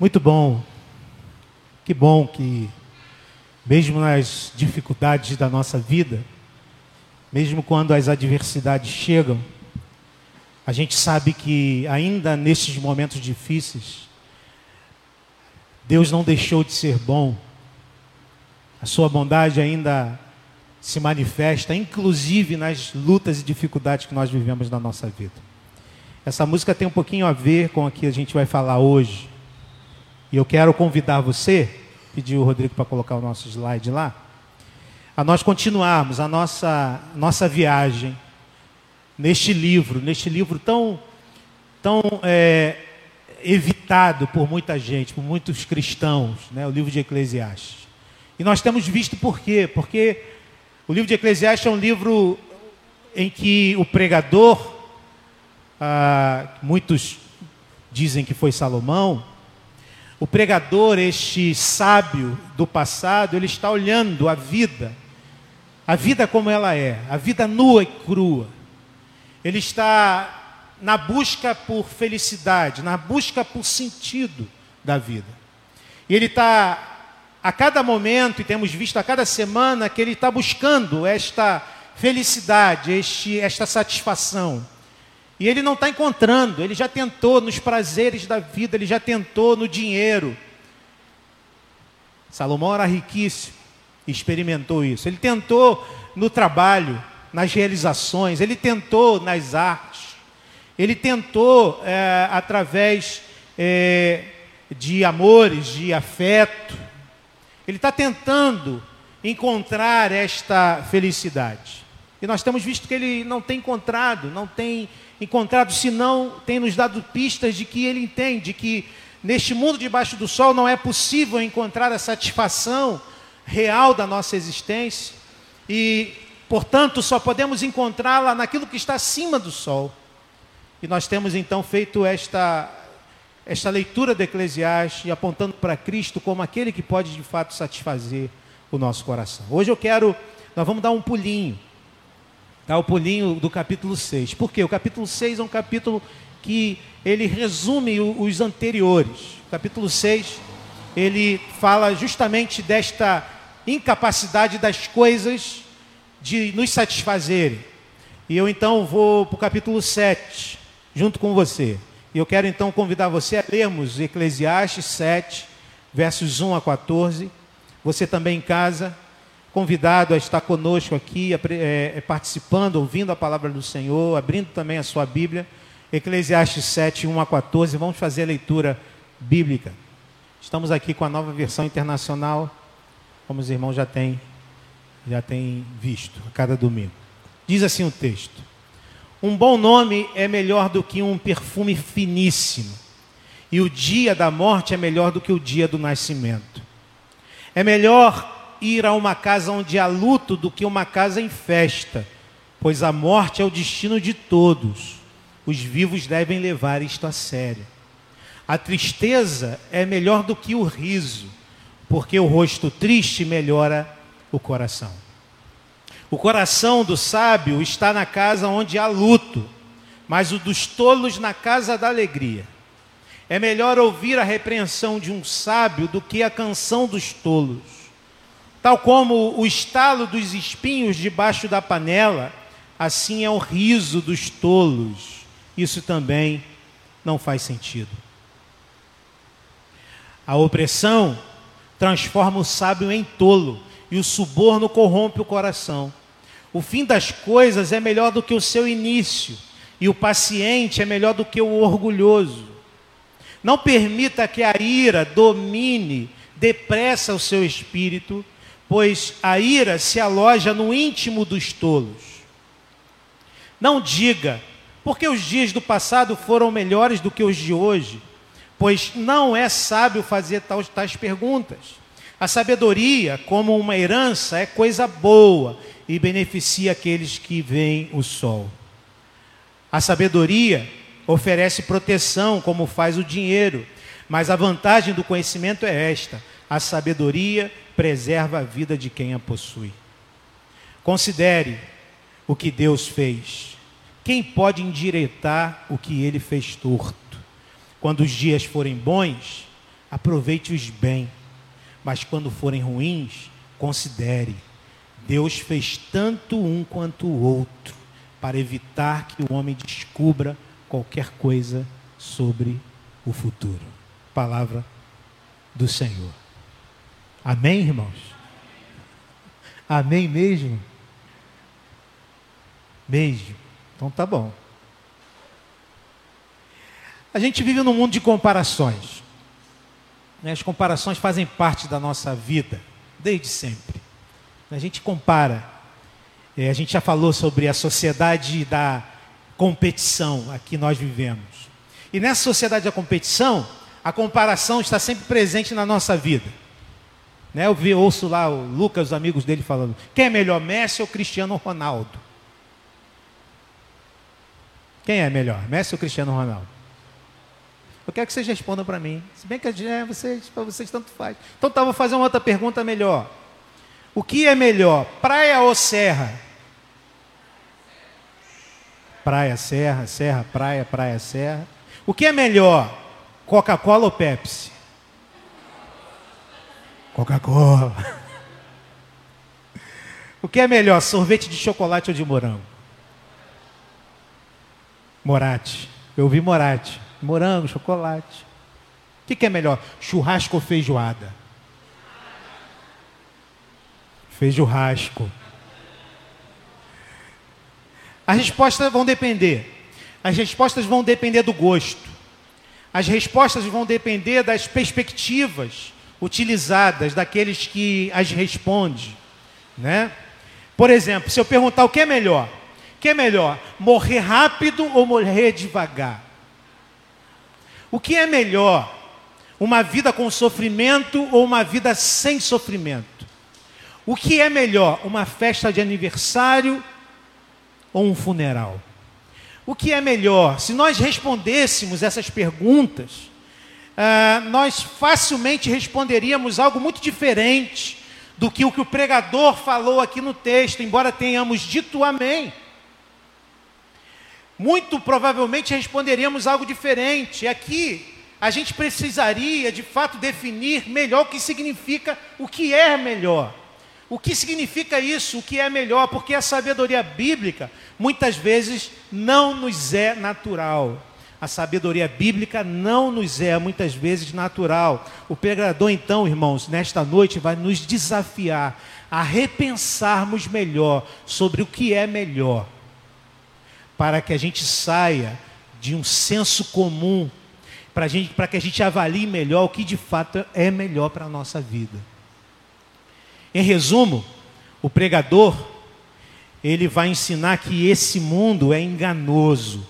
Muito bom. Que bom que, mesmo nas dificuldades da nossa vida, mesmo quando as adversidades chegam, a gente sabe que ainda nesses momentos difíceis, Deus não deixou de ser bom. A sua bondade ainda se manifesta, inclusive nas lutas e dificuldades que nós vivemos na nossa vida. Essa música tem um pouquinho a ver com o que a gente vai falar hoje. E eu quero convidar você, pedir o Rodrigo para colocar o nosso slide lá, a nós continuarmos a nossa, nossa viagem neste livro, neste livro tão, tão é, evitado por muita gente, por muitos cristãos, né, o livro de Eclesiastes. E nós temos visto por quê? Porque o livro de Eclesiastes é um livro em que o pregador, ah, muitos dizem que foi Salomão, o pregador, este sábio do passado, ele está olhando a vida, a vida como ela é, a vida nua e crua. Ele está na busca por felicidade, na busca por sentido da vida. E ele está a cada momento, e temos visto a cada semana, que ele está buscando esta felicidade, este, esta satisfação. E ele não está encontrando, ele já tentou nos prazeres da vida, ele já tentou no dinheiro. Salomão era riquíssimo, experimentou isso. Ele tentou no trabalho, nas realizações, ele tentou nas artes, ele tentou é, através é, de amores, de afeto. Ele está tentando encontrar esta felicidade. E nós temos visto que ele não tem encontrado, não tem encontrado, senão tem nos dado pistas de que ele entende que neste mundo debaixo do sol não é possível encontrar a satisfação real da nossa existência e, portanto, só podemos encontrá-la naquilo que está acima do sol. E nós temos então feito esta esta leitura do Eclesiastes apontando para Cristo como aquele que pode de fato satisfazer o nosso coração. Hoje eu quero, nós vamos dar um pulinho Tá, o pulinho do capítulo 6. Por quê? O capítulo 6 é um capítulo que ele resume os anteriores. O capítulo 6, ele fala justamente desta incapacidade das coisas de nos satisfazerem. E eu então vou para o capítulo 7, junto com você. E eu quero então convidar você a lermos Eclesiastes 7, versos 1 a 14. Você também em casa, convidado a estar conosco aqui, é, é, participando, ouvindo a palavra do Senhor, abrindo também a sua Bíblia. Eclesiastes 7, 1 a 14. Vamos fazer a leitura bíblica. Estamos aqui com a nova versão internacional, como os irmãos já têm, já têm visto a cada domingo. Diz assim o texto: Um bom nome é melhor do que um perfume finíssimo, e o dia da morte é melhor do que o dia do nascimento. É melhor ir a uma casa onde há luto do que uma casa em festa, pois a morte é o destino de todos. Os vivos devem levar isto a sério. A tristeza é melhor do que o riso, porque o rosto triste melhora o coração. O coração do sábio está na casa onde há luto, mas o dos tolos na casa da alegria. É melhor ouvir a repreensão de um sábio do que a canção dos tolos. Tal como o estalo dos espinhos debaixo da panela, assim é o riso dos tolos. Isso também não faz sentido. A opressão transforma o sábio em tolo e o suborno corrompe o coração. O fim das coisas é melhor do que o seu início, e o paciente é melhor do que o orgulhoso. Não permita que a ira domine depressa o seu espírito pois a ira se aloja no íntimo dos tolos. Não diga, porque os dias do passado foram melhores do que os de hoje, pois não é sábio fazer tais, tais perguntas. A sabedoria, como uma herança, é coisa boa e beneficia aqueles que veem o sol. A sabedoria oferece proteção, como faz o dinheiro, mas a vantagem do conhecimento é esta: a sabedoria preserva a vida de quem a possui. Considere o que Deus fez. Quem pode endireitar o que ele fez torto? Quando os dias forem bons, aproveite-os bem, mas quando forem ruins, considere. Deus fez tanto um quanto o outro para evitar que o homem descubra qualquer coisa sobre o futuro. Palavra do Senhor. Amém, irmãos? Amém mesmo? Mesmo. Então tá bom. A gente vive num mundo de comparações. Né? As comparações fazem parte da nossa vida, desde sempre. A gente compara. É, a gente já falou sobre a sociedade da competição a que nós vivemos. E nessa sociedade da competição, a comparação está sempre presente na nossa vida. Né? Eu vi, ouço lá o Lucas, os amigos dele falando: quem é melhor, Messi ou Cristiano Ronaldo? Quem é melhor, Messi ou Cristiano Ronaldo? Eu quero que vocês respondam para mim. Se bem que é, vocês, para vocês tanto faz. Então tá, vou fazer uma outra pergunta melhor. O que é melhor, praia ou serra? Praia, serra, serra, praia, praia, serra. O que é melhor, Coca-Cola ou Pepsi? Coca-Cola. O que é melhor, sorvete de chocolate ou de morango? Morate. Eu vi morate. Morango, chocolate. O que, é melhor, churrasco ou feijoada? Feijurrasco. As respostas vão depender. As respostas vão depender do gosto. As respostas vão depender das perspectivas utilizadas daqueles que as respondem, né? Por exemplo, se eu perguntar o que é melhor, o que é melhor, morrer rápido ou morrer devagar? O que é melhor, uma vida com sofrimento ou uma vida sem sofrimento? O que é melhor, uma festa de aniversário ou um funeral? O que é melhor? Se nós respondêssemos essas perguntas, uh, nós facilmente responderíamos algo muito diferente do que o que o pregador falou aqui no texto, embora tenhamos dito amém. Muito provavelmente responderíamos algo diferente. Aqui a gente precisaria de fato definir melhor o que significa o que é melhor. O que significa isso? O que é melhor? Porque a sabedoria bíblica muitas vezes não nos é natural. A sabedoria bíblica não nos é muitas vezes natural. O pregador, então, irmãos, nesta noite vai nos desafiar a repensarmos melhor sobre o que é melhor, para que a gente saia de um senso comum, para que a gente avalie melhor o que de fato é melhor para a nossa vida. Em resumo, o pregador ele vai ensinar que esse mundo é enganoso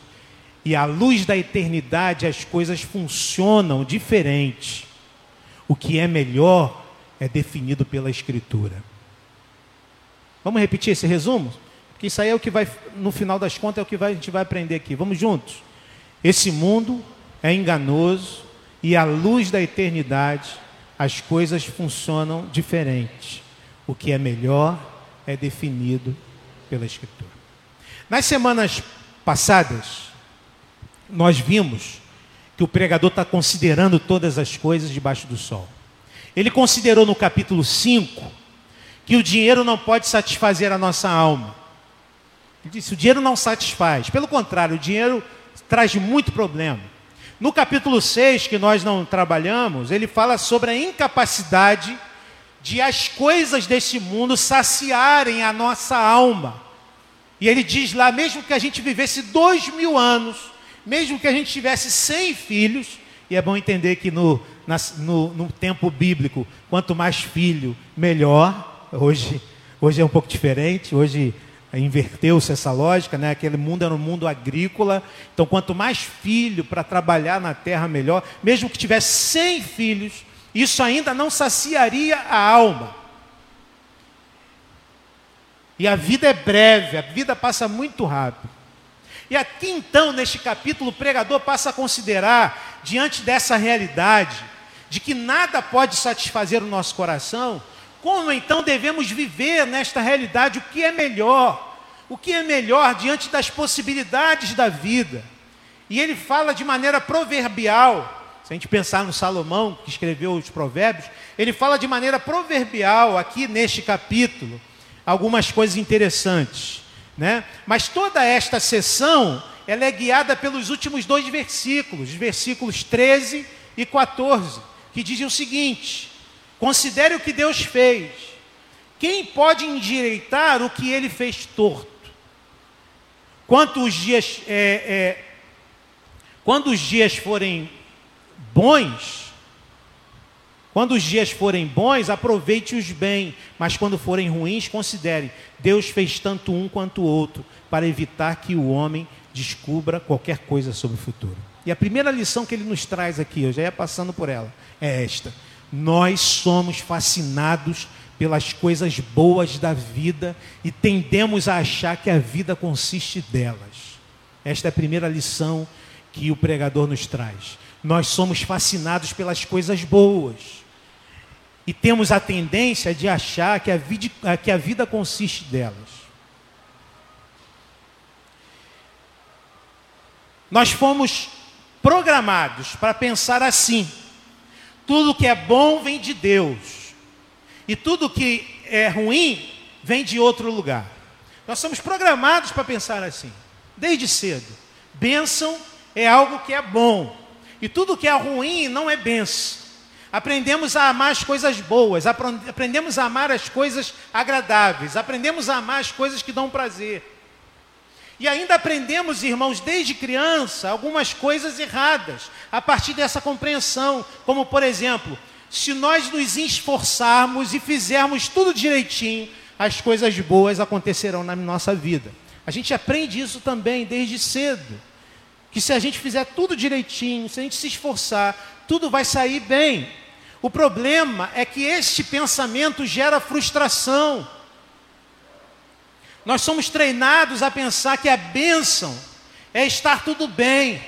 e à luz da eternidade as coisas funcionam diferente. O que é melhor é definido pela Escritura. Vamos repetir esse resumo? Porque isso aí é o que vai, no final das contas, é o que vai, a gente vai aprender aqui. Vamos juntos? Esse mundo é enganoso e à luz da eternidade as coisas funcionam diferente. O que é melhor é definido pela Escritura. Nas semanas passadas, nós vimos que o pregador está considerando todas as coisas debaixo do sol. Ele considerou no capítulo 5 que o dinheiro não pode satisfazer a nossa alma. Ele disse: o dinheiro não satisfaz. Pelo contrário, o dinheiro traz muito problema. No capítulo 6, que nós não trabalhamos, ele fala sobre a incapacidade de as coisas deste mundo saciarem a nossa alma. E ele diz lá, mesmo que a gente vivesse dois mil anos, mesmo que a gente tivesse cem filhos, e é bom entender que no, na, no, no tempo bíblico, quanto mais filho, melhor. Hoje, hoje é um pouco diferente, hoje inverteu-se essa lógica, né? Aquele mundo era um mundo agrícola. Então, quanto mais filho para trabalhar na terra, melhor. Mesmo que tivesse cem filhos, isso ainda não saciaria a alma. E a vida é breve, a vida passa muito rápido. E aqui então, neste capítulo, o pregador passa a considerar, diante dessa realidade, de que nada pode satisfazer o nosso coração, como então devemos viver nesta realidade, o que é melhor, o que é melhor diante das possibilidades da vida. E ele fala de maneira proverbial, Se a gente pensar no Salomão, que escreveu os provérbios, ele fala de maneira proverbial aqui neste capítulo algumas coisas interessantes. Né? Mas toda esta sessão ela é guiada pelos últimos dois versículos, os versículos 13 e 14, que dizem o seguinte: considere o que Deus fez. Quem pode endireitar o que ele fez torto? Quanto os dias, é, é, quando os dias forem bons, quando os dias forem bons, aproveite-os bem, mas quando forem ruins, considere: Deus fez tanto um quanto o outro, para evitar que o homem descubra qualquer coisa sobre o futuro. E a primeira lição que ele nos traz aqui, eu já ia passando por ela, é esta: nós somos fascinados pelas coisas boas da vida e tendemos a achar que a vida consiste delas. Esta é a primeira lição que o pregador nos traz. Nós somos fascinados pelas coisas boas e temos a tendência de achar que a vida, que a vida consiste delas. Nós fomos programados para pensar assim: tudo que é bom vem de Deus, e tudo que é ruim vem de outro lugar. Nós somos programados para pensar assim, desde cedo. Bênção é algo que é bom, e tudo que é ruim não é bênção. Aprendemos a amar as coisas boas, aprendemos a amar as coisas agradáveis, aprendemos a amar as coisas que dão prazer. E ainda aprendemos, irmãos, desde criança, algumas coisas erradas, a partir dessa compreensão. Como, por exemplo, se nós nos esforçarmos e fizermos tudo direitinho, as coisas boas acontecerão na nossa vida. A gente aprende isso também desde cedo. Que se a gente fizer tudo direitinho, se a gente se esforçar, tudo vai sair bem. O problema é que este pensamento gera frustração. Nós somos treinados a pensar que a bênção é estar tudo bem.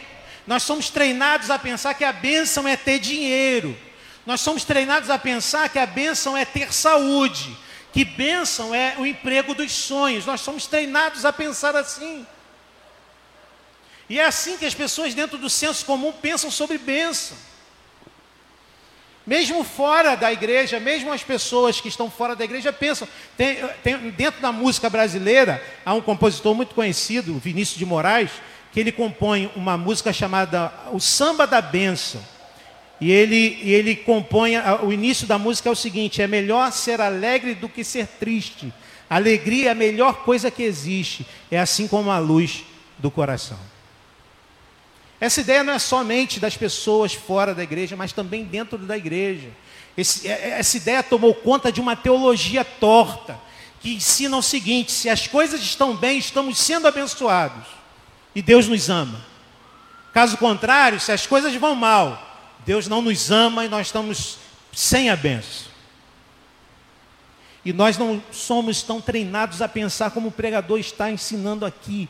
Nós somos treinados a pensar que a bênção é ter dinheiro. Nós somos treinados a pensar que a bênção é ter saúde. Que bênção é o emprego dos sonhos. Nós somos treinados a pensar assim. E é assim que as pessoas dentro do senso comum pensam sobre bênção. Mesmo fora da igreja, mesmo as pessoas que estão fora da igreja pensam. Tem, tem, dentro da música brasileira, há um compositor muito conhecido, Vinícius de Moraes, que ele compõe uma música chamada O Samba da Benção. E ele, ele compõe, o início da música é o seguinte: é melhor ser alegre do que ser triste. Alegria é a melhor coisa que existe, é assim como a luz do coração. Essa ideia não é somente das pessoas fora da igreja, mas também dentro da igreja. Esse, é, é, essa ideia tomou conta de uma teologia torta, que ensina o seguinte: se as coisas estão bem, estamos sendo abençoados, e Deus nos ama. Caso contrário, se as coisas vão mal, Deus não nos ama e nós estamos sem a benção. E nós não somos tão treinados a pensar como o pregador está ensinando aqui.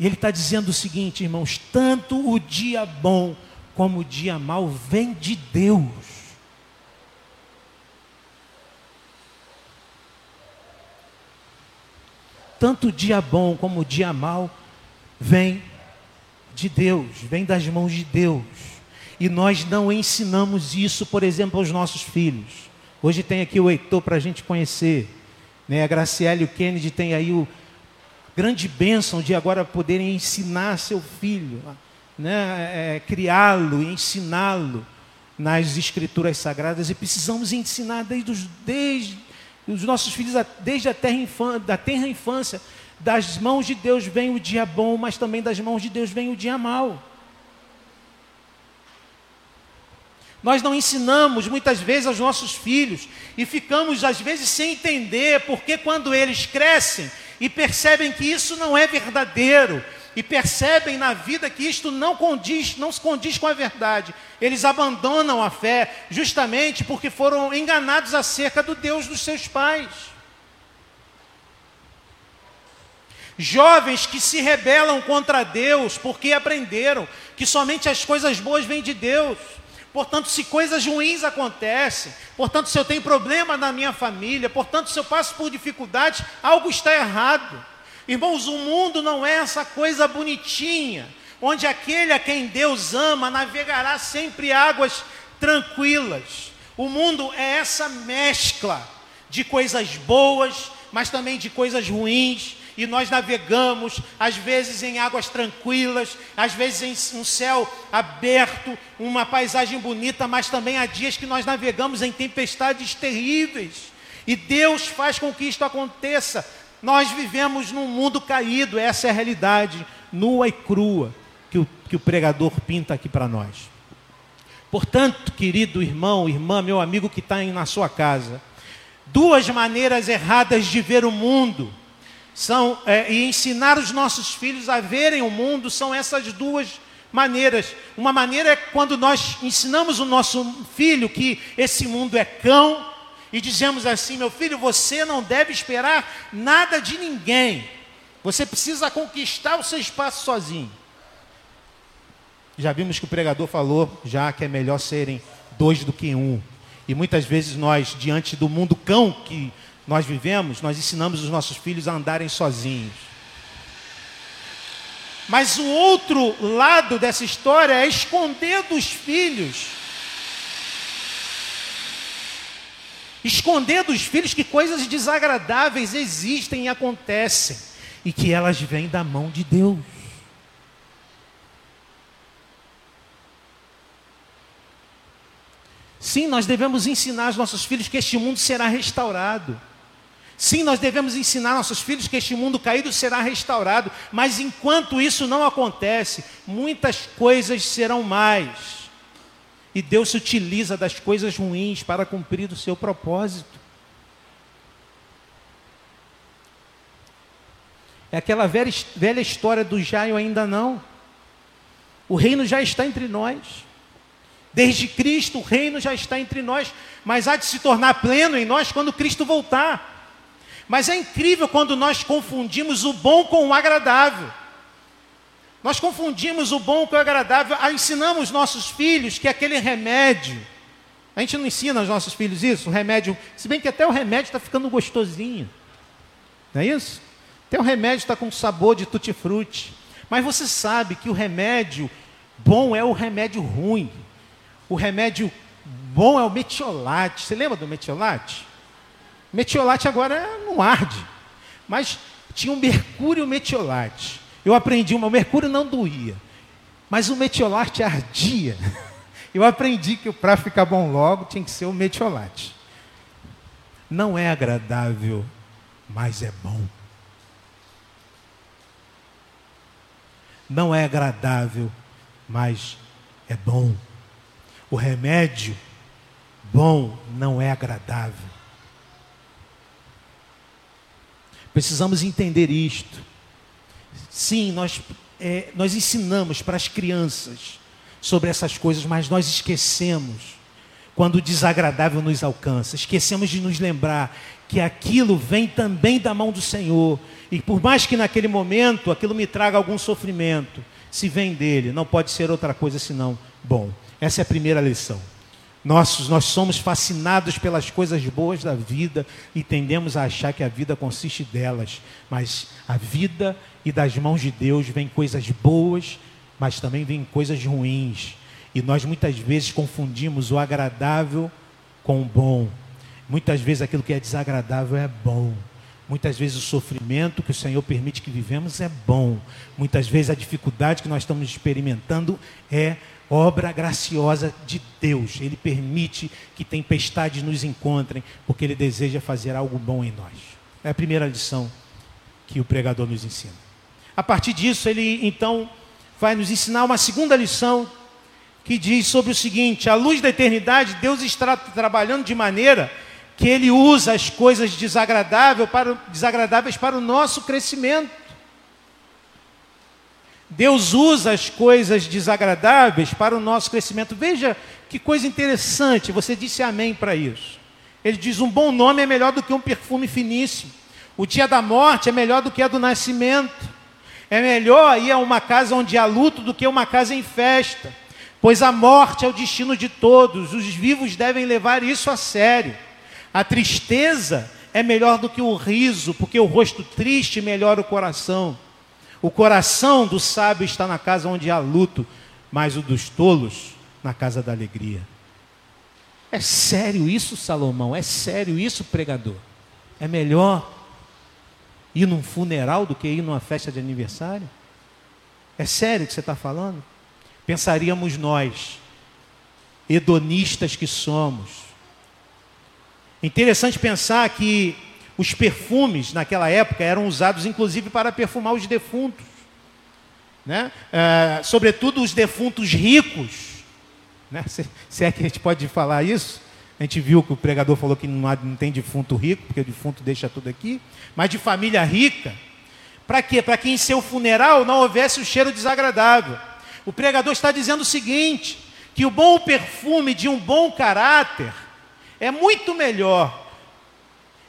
E ele está dizendo o seguinte, irmãos: tanto o dia bom como o dia mau vem de Deus. Tanto o dia bom como o dia mau vem de Deus, vem das mãos de Deus. E nós não ensinamos isso, por exemplo, aos nossos filhos. Hoje tem aqui o Heitor para a gente conhecer. Né? A Graciele e o Kennedy tem aí o, grande bênção de agora poderem ensinar seu filho, né, é, criá-lo, ensiná-lo nas escrituras sagradas e precisamos ensinar desde os, desde os nossos filhos desde a terra infância, da terra infância. Das mãos de Deus vem o dia bom, mas também das mãos de Deus vem o dia mau. Nós não ensinamos muitas vezes aos nossos filhos e ficamos às vezes sem entender porque quando eles crescem, e percebem que isso não é verdadeiro, e percebem na vida que isto não condiz, não se condiz com a verdade. Eles abandonam a fé justamente porque foram enganados acerca do Deus dos seus pais. Jovens que se rebelam contra Deus porque aprenderam que somente as coisas boas vêm de Deus. Portanto, se coisas ruins acontecem, portanto, se eu tenho problema na minha família, portanto, se eu passo por dificuldades, algo está errado. Irmãos, o mundo não é essa coisa bonitinha. onde aquele a quem Deus ama navegará sempre águas tranquilas. O mundo é essa mescla de coisas boas, mas também de coisas ruins, e nós navegamos, às vezes em águas tranquilas, às vezes em um céu aberto, uma paisagem bonita, mas também há dias que nós navegamos em tempestades terríveis. E Deus faz com que isto aconteça. Nós vivemos num mundo caído, essa é a realidade nua e crua que o, que o pregador pinta aqui para nós. Portanto, querido irmão, irmã, meu amigo que está na sua casa, duas maneiras erradas de ver o mundo são é, e ensinar os nossos filhos a verem o mundo são essas duas maneiras. Uma maneira é quando nós ensinamos o nosso filho que esse mundo é cão e dizemos assim: meu filho, você não deve esperar nada de ninguém. Você precisa conquistar o seu espaço sozinho. Já vimos que o pregador falou já que é melhor serem dois do que um. E muitas vezes nós, diante do mundo cão que nós vivemos, nós ensinamos os nossos filhos a andarem sozinhos. Mas o outro lado dessa história é esconder dos filhos. Esconder dos filhos que coisas desagradáveis existem e acontecem e que elas vêm da mão de Deus. Sim, nós devemos ensinar aos nossos filhos que este mundo será restaurado. Sim, nós devemos ensinar nossos filhos que este mundo caído será restaurado, mas enquanto isso não acontece, muitas coisas serão mais. E Deus se utiliza das coisas ruins para cumprir o seu propósito. É aquela velha, velha história do já e ainda não. O reino já está entre nós. Desde Cristo, o reino já está entre nós, mas há de se tornar pleno em nós quando Cristo voltar. Mas é incrível quando nós confundimos o bom com o agradável. Nós confundimos o bom com o agradável, ensinamos nossos filhos que aquele remédio, a gente não ensina aos nossos filhos isso, o remédio, se bem que até o remédio está ficando gostosinho, não é isso? Até o remédio está com sabor de tutti-frutti, mas você sabe que o remédio bom é o remédio ruim, o remédio bom é o metiolate, você lembra do metiolate? Metiolate agora não arde. Mas tinha um mercúrio metiolate. Eu aprendi, o mercúrio não doía. Mas o metiolate ardia. Eu aprendi que para ficar bom logo tinha que ser o metiolate. Não é agradável, mas é bom. Não é agradável, mas é bom. O remédio bom não é agradável. Precisamos entender isto. Sim, nós, é, nós ensinamos para as crianças sobre essas coisas, mas nós esquecemos quando o desagradável nos alcança. Esquecemos de nos lembrar que aquilo vem também da mão do Senhor. E por mais que naquele momento aquilo me traga algum sofrimento, se vem dele, não pode ser outra coisa senão bom. Essa é a primeira lição. Nós, nós somos fascinados pelas coisas boas da vida e tendemos a achar que a vida consiste delas. Mas a vida e das mãos de Deus vem coisas boas, mas também vem coisas ruins. E nós muitas vezes confundimos o agradável com o bom. Muitas vezes aquilo que é desagradável é bom. Muitas vezes o sofrimento que o Senhor permite que vivemos é bom. Muitas vezes a dificuldade que nós estamos experimentando é obra graciosa de Deus. Ele permite que tempestades nos encontrem, porque Ele deseja fazer algo bom em nós. É a primeira lição que o pregador nos ensina. A partir disso, ele então vai nos ensinar uma segunda lição que diz sobre o seguinte: a luz da eternidade, Deus está trabalhando de maneira que Ele usa as coisas desagradáveis para, desagradáveis para o nosso crescimento. Deus usa as coisas desagradáveis para o nosso crescimento. Veja que coisa interessante, você disse amém para isso. Ele diz: um bom nome é melhor do que um perfume finíssimo. O dia da morte é melhor do que a do nascimento. É melhor ir a uma casa onde há luto do que uma casa em festa. Pois a morte é o destino de todos, os vivos devem levar isso a sério. A tristeza é melhor do que o riso, porque o rosto triste melhora o coração. O coração do sábio está na casa onde há luto, mas o dos tolos na casa da alegria. É sério isso, Salomão? É sério isso, pregador? É melhor ir num funeral do que ir numa festa de aniversário? É sério o que você está falando? Pensaríamos nós, hedonistas que somos. Interessante pensar que os perfumes naquela época eram usados inclusive para perfumar os defuntos. Né? É, sobretudo os defuntos ricos. Né? Se, se, é que a gente pode falar isso. A gente viu que o pregador falou que não, há, não tem defunto rico, porque o defunto deixa tudo aqui. Mas de família rica. Para quê? Para que em seu funeral não houvesse o um cheiro desagradável. O pregador está dizendo o seguinte: que o bom perfume de um bom caráter é muito melhor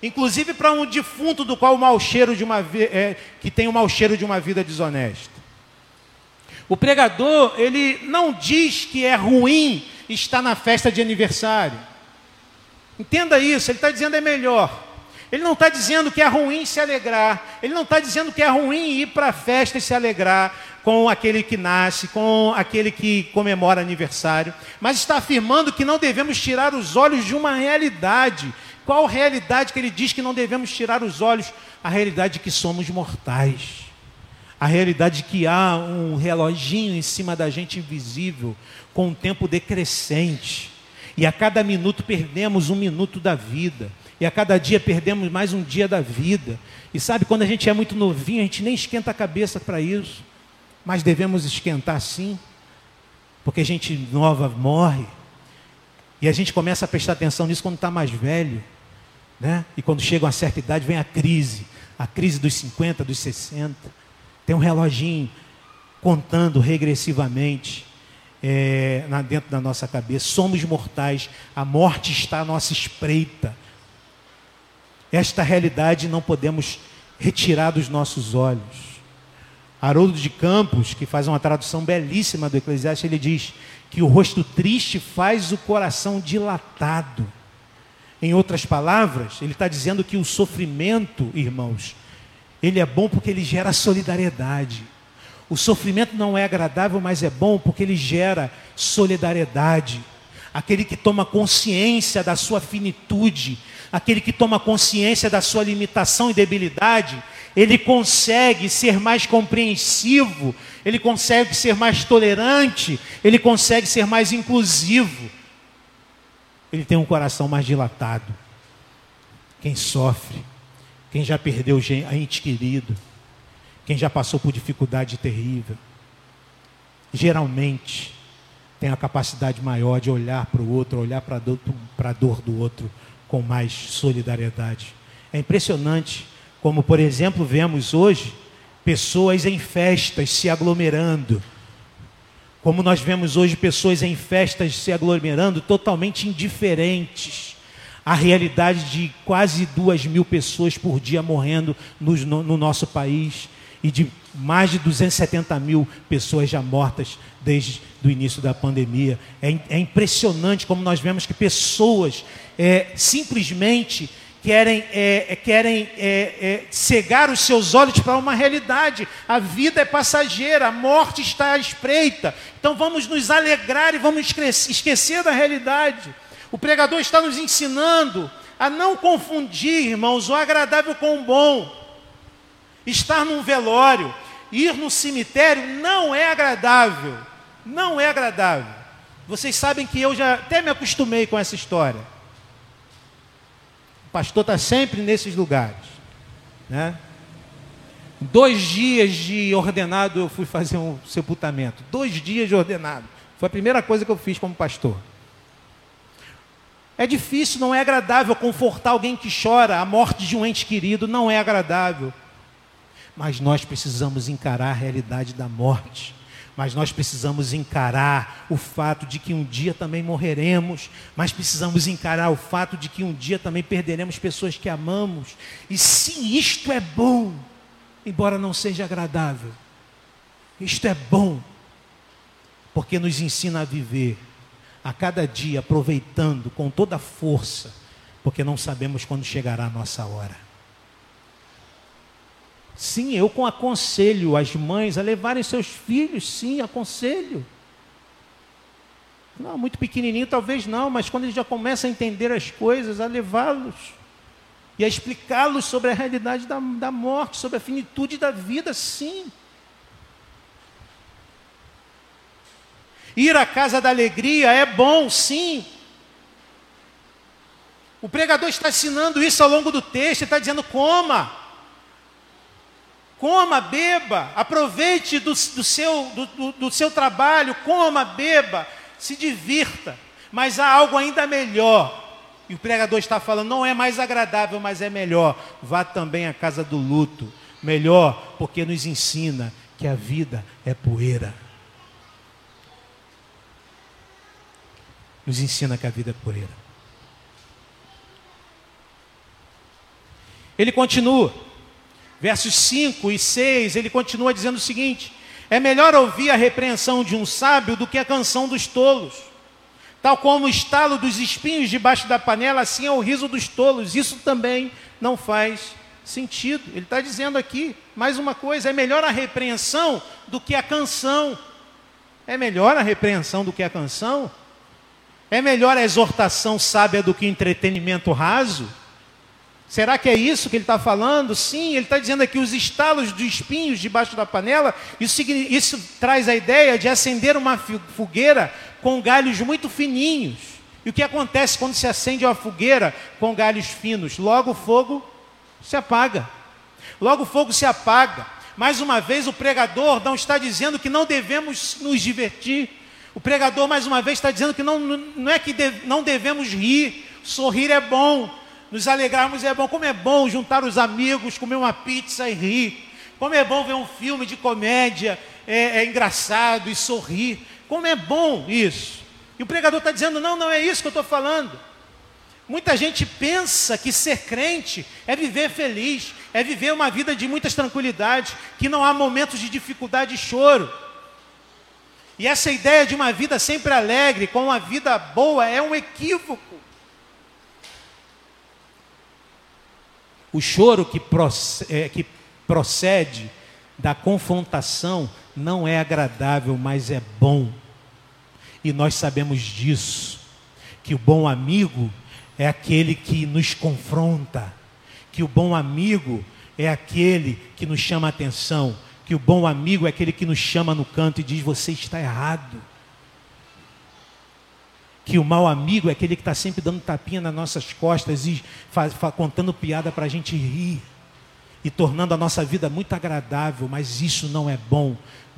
inclusive para um defunto do qual o mau cheiro de uma é, que tem o mau cheiro de uma vida desonesta. O pregador ele não diz que é ruim estar na festa de aniversário. Entenda isso. Ele está dizendo é melhor. Ele não está dizendo que é ruim se alegrar. Ele não está dizendo que é ruim ir para a festa e se alegrar com aquele que nasce, com aquele que comemora aniversário. Mas está afirmando que não devemos tirar os olhos de uma realidade qual realidade que ele diz que não devemos tirar os olhos? A realidade de que somos mortais. A realidade de que há um reloginho em cima da gente invisível, com um tempo decrescente. E a cada minuto perdemos um minuto da vida. E a cada dia perdemos mais um dia da vida. E sabe, quando a gente é muito novinho, a gente nem esquenta a cabeça para isso. Mas devemos esquentar sim. Porque a gente nova morre. E a gente começa a prestar atenção nisso quando está mais velho. Né? E quando chega uma certa idade, vem a crise. A crise dos 50, dos 60. Tem um reloginho contando regressivamente é, dentro da nossa cabeça. Somos mortais. A morte está à nossa espreita. Esta realidade não podemos retirar dos nossos olhos. Haroldo de Campos, que faz uma tradução belíssima do Eclesiastes, ele diz que o rosto triste faz o coração dilatado. Em outras palavras, ele está dizendo que o sofrimento, irmãos, ele é bom porque ele gera solidariedade. O sofrimento não é agradável, mas é bom porque ele gera solidariedade. Aquele que toma consciência da sua finitude, aquele que toma consciência da sua limitação e debilidade, ele consegue ser mais compreensivo, ele consegue ser mais tolerante, ele consegue ser mais inclusivo. Ele tem um coração mais dilatado. Quem sofre, quem já perdeu a ente querido, quem já passou por dificuldade terrível, geralmente tem a capacidade maior de olhar para o outro, olhar para a dor do outro com mais solidariedade. É impressionante como, por exemplo, vemos hoje pessoas em festas se aglomerando. Como nós vemos hoje pessoas em festas se aglomerando totalmente indiferentes à realidade de quase duas mil pessoas por dia morrendo no, no, no nosso país e de mais de 270 mil pessoas já mortas desde o início da pandemia. É, é impressionante como nós vemos que pessoas é, simplesmente querem, é, é, querem é, é, cegar os seus olhos para uma realidade. A vida é passageira, a morte está à espreita. Então vamos nos alegrar e vamos esquecer da realidade. O pregador está nos ensinando a não confundir, irmãos, o agradável com o bom. Estar num velório, ir no cemitério não é agradável. Não é agradável. Vocês sabem que eu já até me acostumei com essa história. O pastor está sempre nesses lugares. Né? Dois dias de ordenado eu fui fazer um sepultamento. Dois dias de ordenado. Foi a primeira coisa que eu fiz como pastor. É difícil, não é agradável confortar alguém que chora. A morte de um ente querido não é agradável. Mas nós precisamos encarar a realidade da morte mas nós precisamos encarar o fato de que um dia também morreremos, mas precisamos encarar o fato de que um dia também perderemos pessoas que amamos. E se isto é bom, embora não seja agradável, isto é bom, porque nos ensina a viver a cada dia aproveitando com toda a força, porque não sabemos quando chegará a nossa hora. Sim, eu aconselho as mães a levarem seus filhos, sim, aconselho. Não, muito pequenininho talvez não, mas quando ele já começa a entender as coisas, a levá-los e a explicá-los sobre a realidade da, da morte, sobre a finitude da vida, sim. Ir à casa da alegria é bom, sim. O pregador está ensinando isso ao longo do texto, ele está dizendo: coma, coma, beba, aproveite do, do seu, do, do, do seu trabalho, coma, beba, se divirta. Mas há algo ainda melhor. E o pregador está falando, não é mais agradável, mas é melhor. Vá também à casa do luto. Melhor, porque nos ensina que a vida é poeira. Nos ensina que a vida é poeira. Ele continua, versos 5 e 6, ele continua dizendo o seguinte: é melhor ouvir a repreensão de um sábio do que a canção dos tolos. Tal como o estalo dos espinhos debaixo da panela, assim é o riso dos tolos. Isso também não faz sentido. Ele está dizendo aqui, mais uma coisa: é melhor a repreensão do que a canção. É melhor a repreensão do que a canção? É melhor a exortação sábia do que entretenimento raso? Será que é isso que ele está falando? Sim, ele está dizendo aqui os estalos de espinhos debaixo da panela. Isso, isso traz a ideia de acender uma fogueira com galhos muito fininhos. E o que acontece quando se acende uma fogueira com galhos finos? Logo o fogo se apaga. Logo o fogo se apaga. Mais uma vez, o pregador não está dizendo que não devemos nos divertir. O pregador, mais uma vez, está dizendo que não, não é que não devemos rir. Sorrir é bom nos alegrarmos é bom. Como é bom juntar os amigos, comer uma pizza e rir. Como é bom ver um filme de comédia, é, é engraçado e sorrir. Como é bom isso. E o pregador está dizendo: não, não é isso que eu estou falando. Muita gente pensa que ser crente é viver feliz, é viver uma vida de muitas tranquilidades, que não há momentos de dificuldade e choro. E essa ideia de uma vida sempre alegre, com uma vida boa, é um equívoco. O choro que procede, é, que procede da confrontação não é agradável, mas é bom. E nós sabemos disso, que o bom amigo é aquele que nos confronta, que o bom amigo é aquele que nos chama a atenção, que o bom amigo é aquele que nos chama no canto e diz: Você está errado que o mau amigo é aquele que está sempre dando tapinha nas nossas costas e faz, faz, contando piada para a gente rir e tornando a nossa vida muito agradável, mas isso não é bom.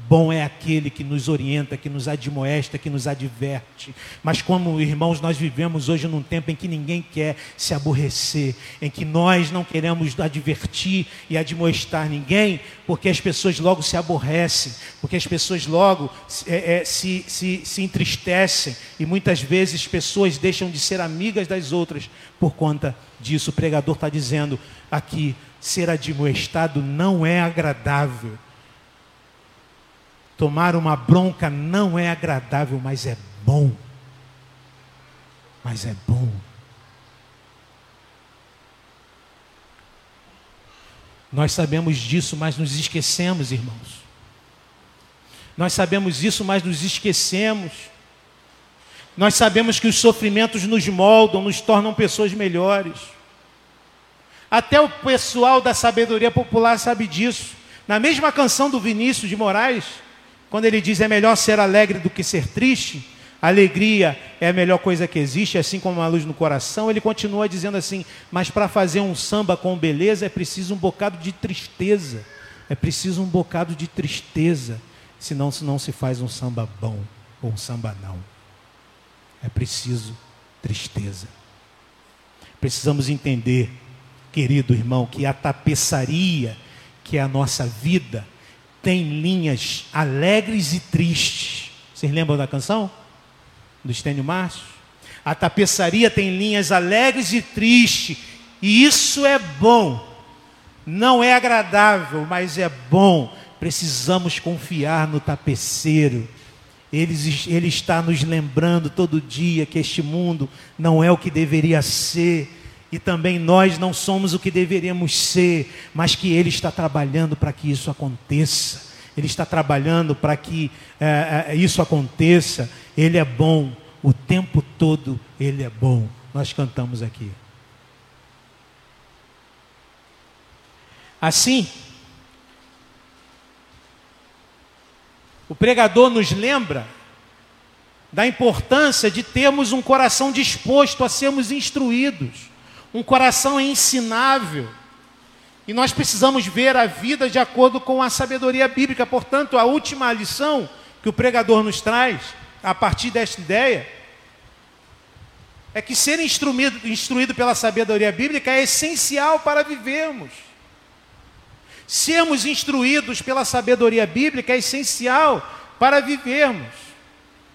Bom é aquele que nos orienta, que nos admoesta, que nos adverte. Mas como irmãos, nós vivemos hoje num tempo em que ninguém quer se aborrecer, em que nós não queremos advertir e admoestar ninguém, porque as pessoas logo se aborrecem, porque as pessoas logo é, é, se, se, se entristecem e muitas vezes pessoas deixam de ser amigas das outras por conta disso. O pregador está dizendo aqui: ser admoestado não é agradável Tomar uma bronca não é agradável, mas é bom. Mas é bom. Nós sabemos disso, mas nos esquecemos, irmãos. Nós sabemos isso, mas nos esquecemos. Nós sabemos que os sofrimentos nos moldam, nos tornam pessoas melhores. Até o pessoal da sabedoria popular sabe disso. Na mesma canção do Vinícius de Moraes, quando ele diz é melhor ser alegre do que ser triste, alegria é a melhor coisa que existe, assim como uma luz no coração, ele continua dizendo assim: mas para fazer um samba com beleza é preciso um bocado de tristeza, é preciso um bocado de tristeza, senão não se faz um samba bom ou um samba não. É preciso tristeza. Precisamos entender, querido irmão, que a tapeçaria que é a nossa vida, tem linhas alegres e tristes. Vocês lembram da canção? Do Estênio Márcio? A tapeçaria tem linhas alegres e tristes. E isso é bom. Não é agradável, mas é bom. Precisamos confiar no tapeceiro. Ele, ele está nos lembrando todo dia que este mundo não é o que deveria ser e também nós não somos o que deveríamos ser, mas que Ele está trabalhando para que isso aconteça. Ele está trabalhando para que é, isso aconteça. Ele é bom, o tempo todo Ele é bom. Nós cantamos aqui. Assim, o pregador nos lembra da importância de termos um coração disposto a sermos instruídos um coração ensinável. E nós precisamos ver a vida de acordo com a sabedoria bíblica. Portanto, a última lição que o pregador nos traz, a partir desta ideia, é que ser instruído, instruído pela sabedoria bíblica é essencial para vivermos. Sermos instruídos pela sabedoria bíblica é essencial para vivermos.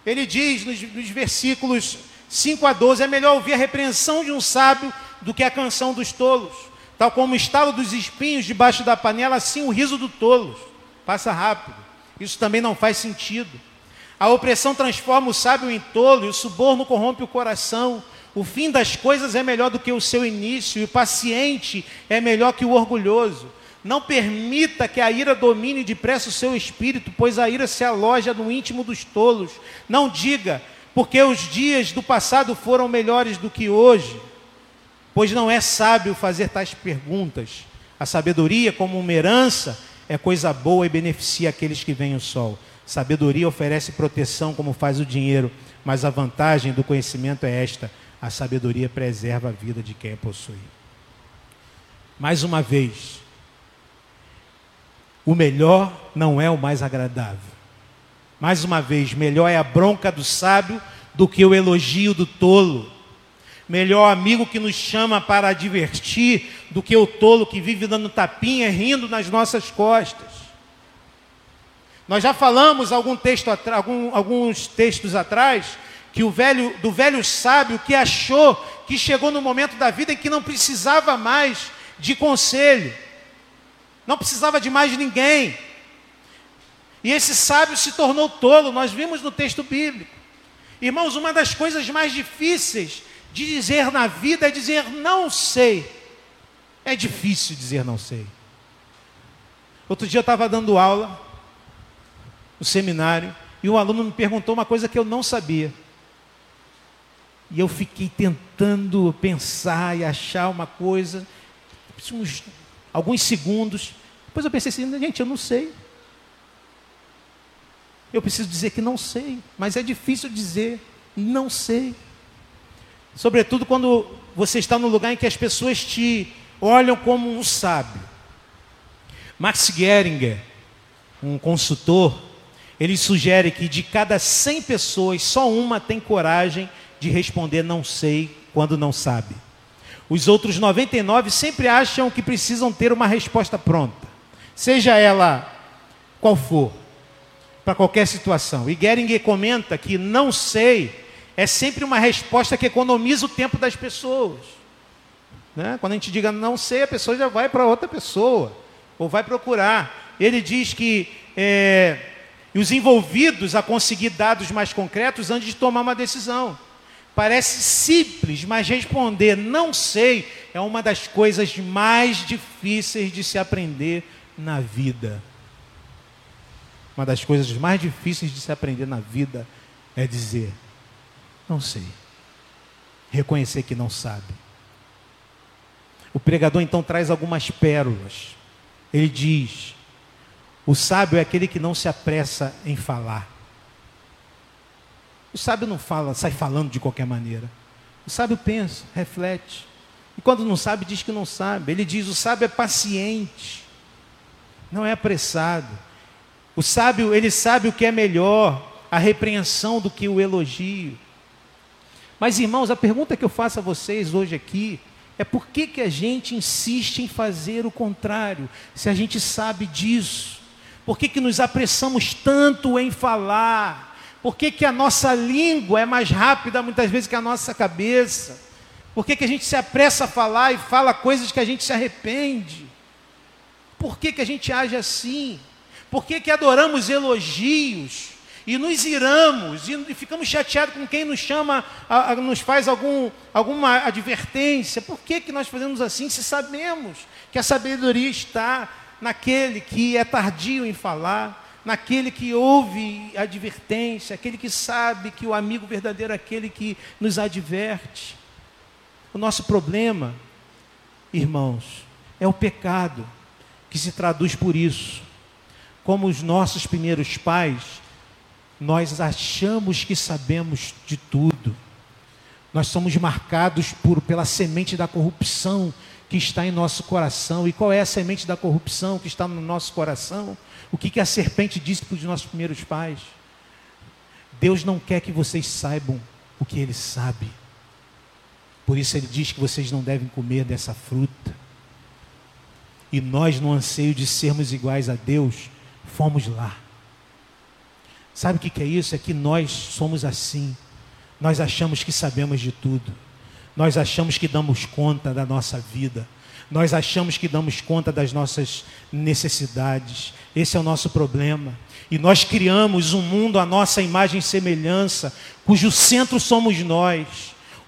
Ele diz nos, nos versículos 5 a 12: é melhor ouvir a repreensão de um sábio do que a canção dos tolos. Tal como o estalo dos espinhos debaixo da panela, assim o riso do tolos. Passa rápido. Isso também não faz sentido. A opressão transforma o sábio em tolo e o suborno corrompe o coração. O fim das coisas é melhor do que o seu início, e o paciente é melhor que o orgulhoso. Não permita que a ira domine depressa o seu espírito, pois a ira se aloja no íntimo dos tolos. Não diga, porque os dias do passado foram melhores do que hoje pois não é sábio fazer tais perguntas. A sabedoria, como uma herança, é coisa boa e beneficia aqueles que veem o sol. Sabedoria oferece proteção, como faz o dinheiro, mas a vantagem do conhecimento é esta: a sabedoria preserva a vida de quem a possui. Mais uma vez, o melhor não é o mais agradável. Mais uma vez, melhor é a bronca do sábio do que o elogio do tolo melhor amigo que nos chama para divertir do que o tolo que vive dando tapinha, rindo nas nossas costas. Nós já falamos algum texto, algum, alguns textos atrás que o velho do velho sábio que achou que chegou no momento da vida em que não precisava mais de conselho, não precisava de mais ninguém. E esse sábio se tornou tolo, nós vimos no texto bíblico. Irmãos, uma das coisas mais difíceis de dizer na vida é dizer não sei. É difícil dizer não sei. Outro dia eu estava dando aula no seminário e um aluno me perguntou uma coisa que eu não sabia. E eu fiquei tentando pensar e achar uma coisa, uns, alguns segundos. Depois eu pensei assim, gente, eu não sei. Eu preciso dizer que não sei, mas é difícil dizer não sei. Sobretudo quando você está no lugar em que as pessoas te olham como um sábio. Max Geringer, um consultor, ele sugere que de cada 100 pessoas, só uma tem coragem de responder não sei quando não sabe. Os outros 99 sempre acham que precisam ter uma resposta pronta, seja ela qual for, para qualquer situação. E Geringer comenta que não sei é sempre uma resposta que economiza o tempo das pessoas. Né? Quando a gente diga não sei, a pessoa já vai para outra pessoa, ou vai procurar. Ele diz que é, os envolvidos a conseguir dados mais concretos antes de tomar uma decisão. Parece simples, mas responder não sei é uma das coisas mais difíceis de se aprender na vida. Uma das coisas mais difíceis de se aprender na vida é dizer não sei. Reconhecer que não sabe. O pregador então traz algumas pérolas. Ele diz: o sábio é aquele que não se apressa em falar. O sábio não fala, sai falando de qualquer maneira. O sábio pensa, reflete. E quando não sabe, diz que não sabe. Ele diz: o sábio é paciente, não é apressado. O sábio, ele sabe o que é melhor, a repreensão do que o elogio. Mas, irmãos, a pergunta que eu faço a vocês hoje aqui é por que, que a gente insiste em fazer o contrário, se a gente sabe disso? Por que, que nos apressamos tanto em falar? Por que, que a nossa língua é mais rápida muitas vezes que a nossa cabeça? Por que, que a gente se apressa a falar e fala coisas que a gente se arrepende? Por que, que a gente age assim? Por que, que adoramos elogios? E nos iramos e ficamos chateados com quem nos chama, a, a, nos faz algum, alguma advertência. Por que, que nós fazemos assim se sabemos que a sabedoria está naquele que é tardio em falar, naquele que ouve advertência, aquele que sabe que o amigo verdadeiro é aquele que nos adverte. O nosso problema, irmãos, é o pecado que se traduz por isso. Como os nossos primeiros pais, nós achamos que sabemos de tudo. Nós somos marcados por, pela semente da corrupção que está em nosso coração. E qual é a semente da corrupção que está no nosso coração? O que, que a serpente disse para os nossos primeiros pais? Deus não quer que vocês saibam o que ele sabe. Por isso ele diz que vocês não devem comer dessa fruta. E nós, no anseio de sermos iguais a Deus, fomos lá. Sabe o que é isso? É que nós somos assim. Nós achamos que sabemos de tudo. Nós achamos que damos conta da nossa vida. Nós achamos que damos conta das nossas necessidades. Esse é o nosso problema. E nós criamos um mundo à nossa imagem e semelhança, cujo centro somos nós.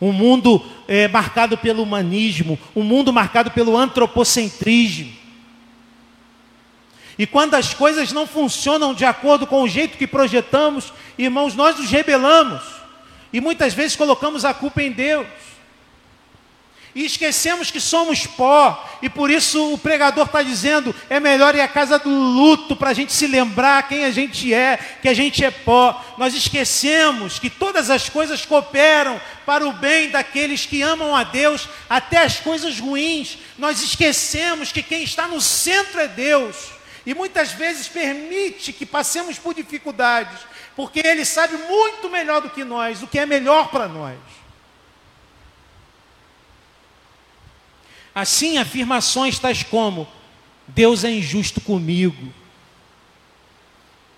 Um mundo é, marcado pelo humanismo, um mundo marcado pelo antropocentrismo. E quando as coisas não funcionam de acordo com o jeito que projetamos, irmãos, nós nos rebelamos. E muitas vezes colocamos a culpa em Deus. E esquecemos que somos pó, e por isso o pregador está dizendo: é melhor ir à casa do luto para a gente se lembrar quem a gente é, que a gente é pó. Nós esquecemos que todas as coisas cooperam para o bem daqueles que amam a Deus, até as coisas ruins. Nós esquecemos que quem está no centro é Deus, e muitas vezes permite que passemos por dificuldades, porque Ele sabe muito melhor do que nós o que é melhor para nós. Assim, afirmações tais como: Deus é injusto comigo.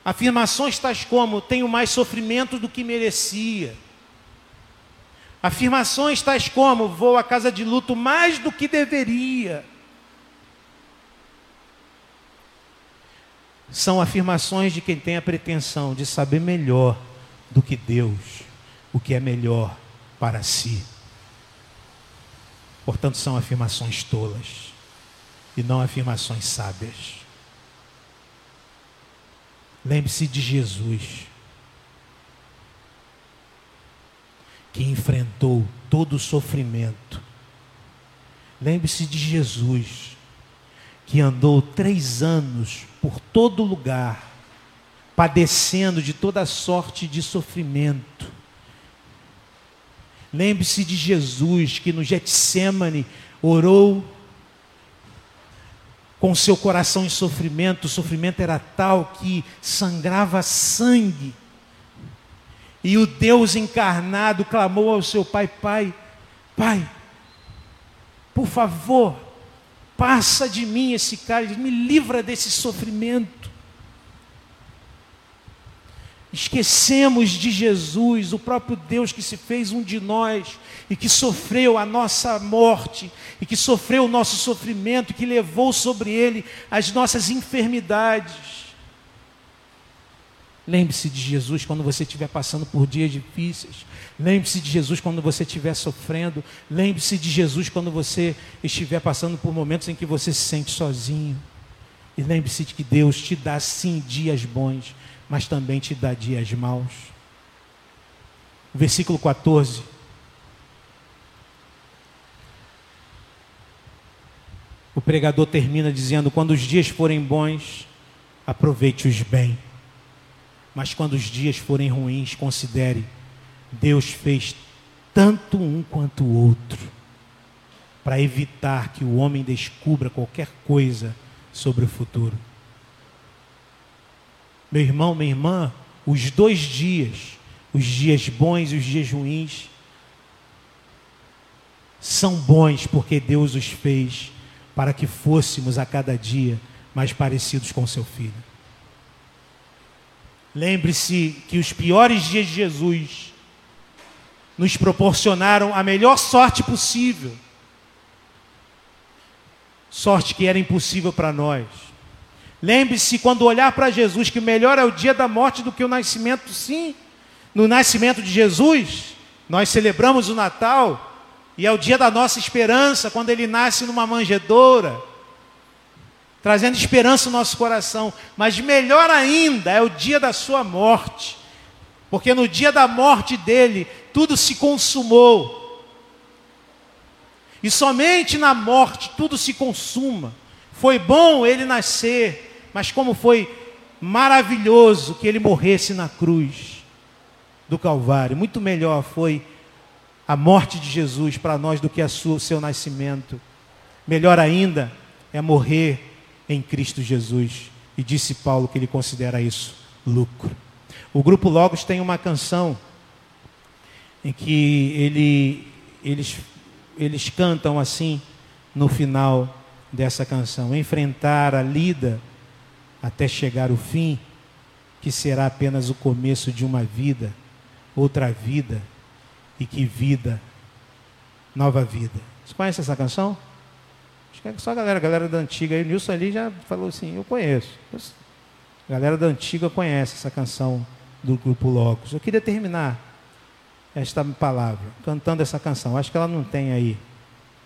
Afirmações tais como: tenho mais sofrimento do que merecia. Afirmações tais como: vou à casa de luto mais do que deveria. São afirmações de quem tem a pretensão de saber melhor do que Deus, o que é melhor para si. Portanto, são afirmações tolas e não afirmações sábias. Lembre-se de Jesus, que enfrentou todo o sofrimento. Lembre-se de Jesus, que andou três anos por todo lugar, padecendo de toda sorte de sofrimento Lembre-se de Jesus que no Getsemane orou com seu coração em sofrimento, o sofrimento era tal que sangrava sangue. E o Deus encarnado clamou ao seu pai: Pai, Pai, por favor, passa de mim esse cálice, me livra desse sofrimento. Esquecemos de Jesus, o próprio Deus que se fez um de nós e que sofreu a nossa morte e que sofreu o nosso sofrimento, que levou sobre ele as nossas enfermidades. Lembre-se de Jesus quando você estiver passando por dias difíceis. Lembre-se de Jesus quando você estiver sofrendo. Lembre-se de Jesus quando você estiver passando por momentos em que você se sente sozinho. E lembre-se de que Deus te dá sim dias bons mas também te dá dias maus. Versículo 14. O pregador termina dizendo: Quando os dias forem bons, aproveite-os bem. Mas quando os dias forem ruins, considere: Deus fez tanto um quanto o outro, para evitar que o homem descubra qualquer coisa sobre o futuro. Meu irmão, minha irmã, os dois dias, os dias bons e os dias ruins, são bons porque Deus os fez para que fôssemos a cada dia mais parecidos com seu filho. Lembre-se que os piores dias de Jesus nos proporcionaram a melhor sorte possível. Sorte que era impossível para nós Lembre-se, quando olhar para Jesus, que melhor é o dia da morte do que o nascimento, sim. No nascimento de Jesus, nós celebramos o Natal, e é o dia da nossa esperança, quando ele nasce numa manjedoura, trazendo esperança no nosso coração. Mas melhor ainda é o dia da sua morte, porque no dia da morte dele, tudo se consumou. E somente na morte tudo se consuma. Foi bom ele nascer, mas como foi maravilhoso que ele morresse na cruz do Calvário. Muito melhor foi a morte de Jesus para nós do que o seu nascimento. Melhor ainda é morrer em Cristo Jesus. E disse Paulo que ele considera isso lucro. O grupo Logos tem uma canção em que ele, eles eles cantam assim no final dessa canção: enfrentar a lida até chegar o fim, que será apenas o começo de uma vida, outra vida, e que vida, nova vida. Você conhece essa canção? Acho que é só a galera, a galera da antiga o Nilson ali já falou assim, eu conheço. A galera da antiga conhece essa canção do grupo Logos. Eu queria terminar esta palavra, cantando essa canção. Acho que ela não tem aí.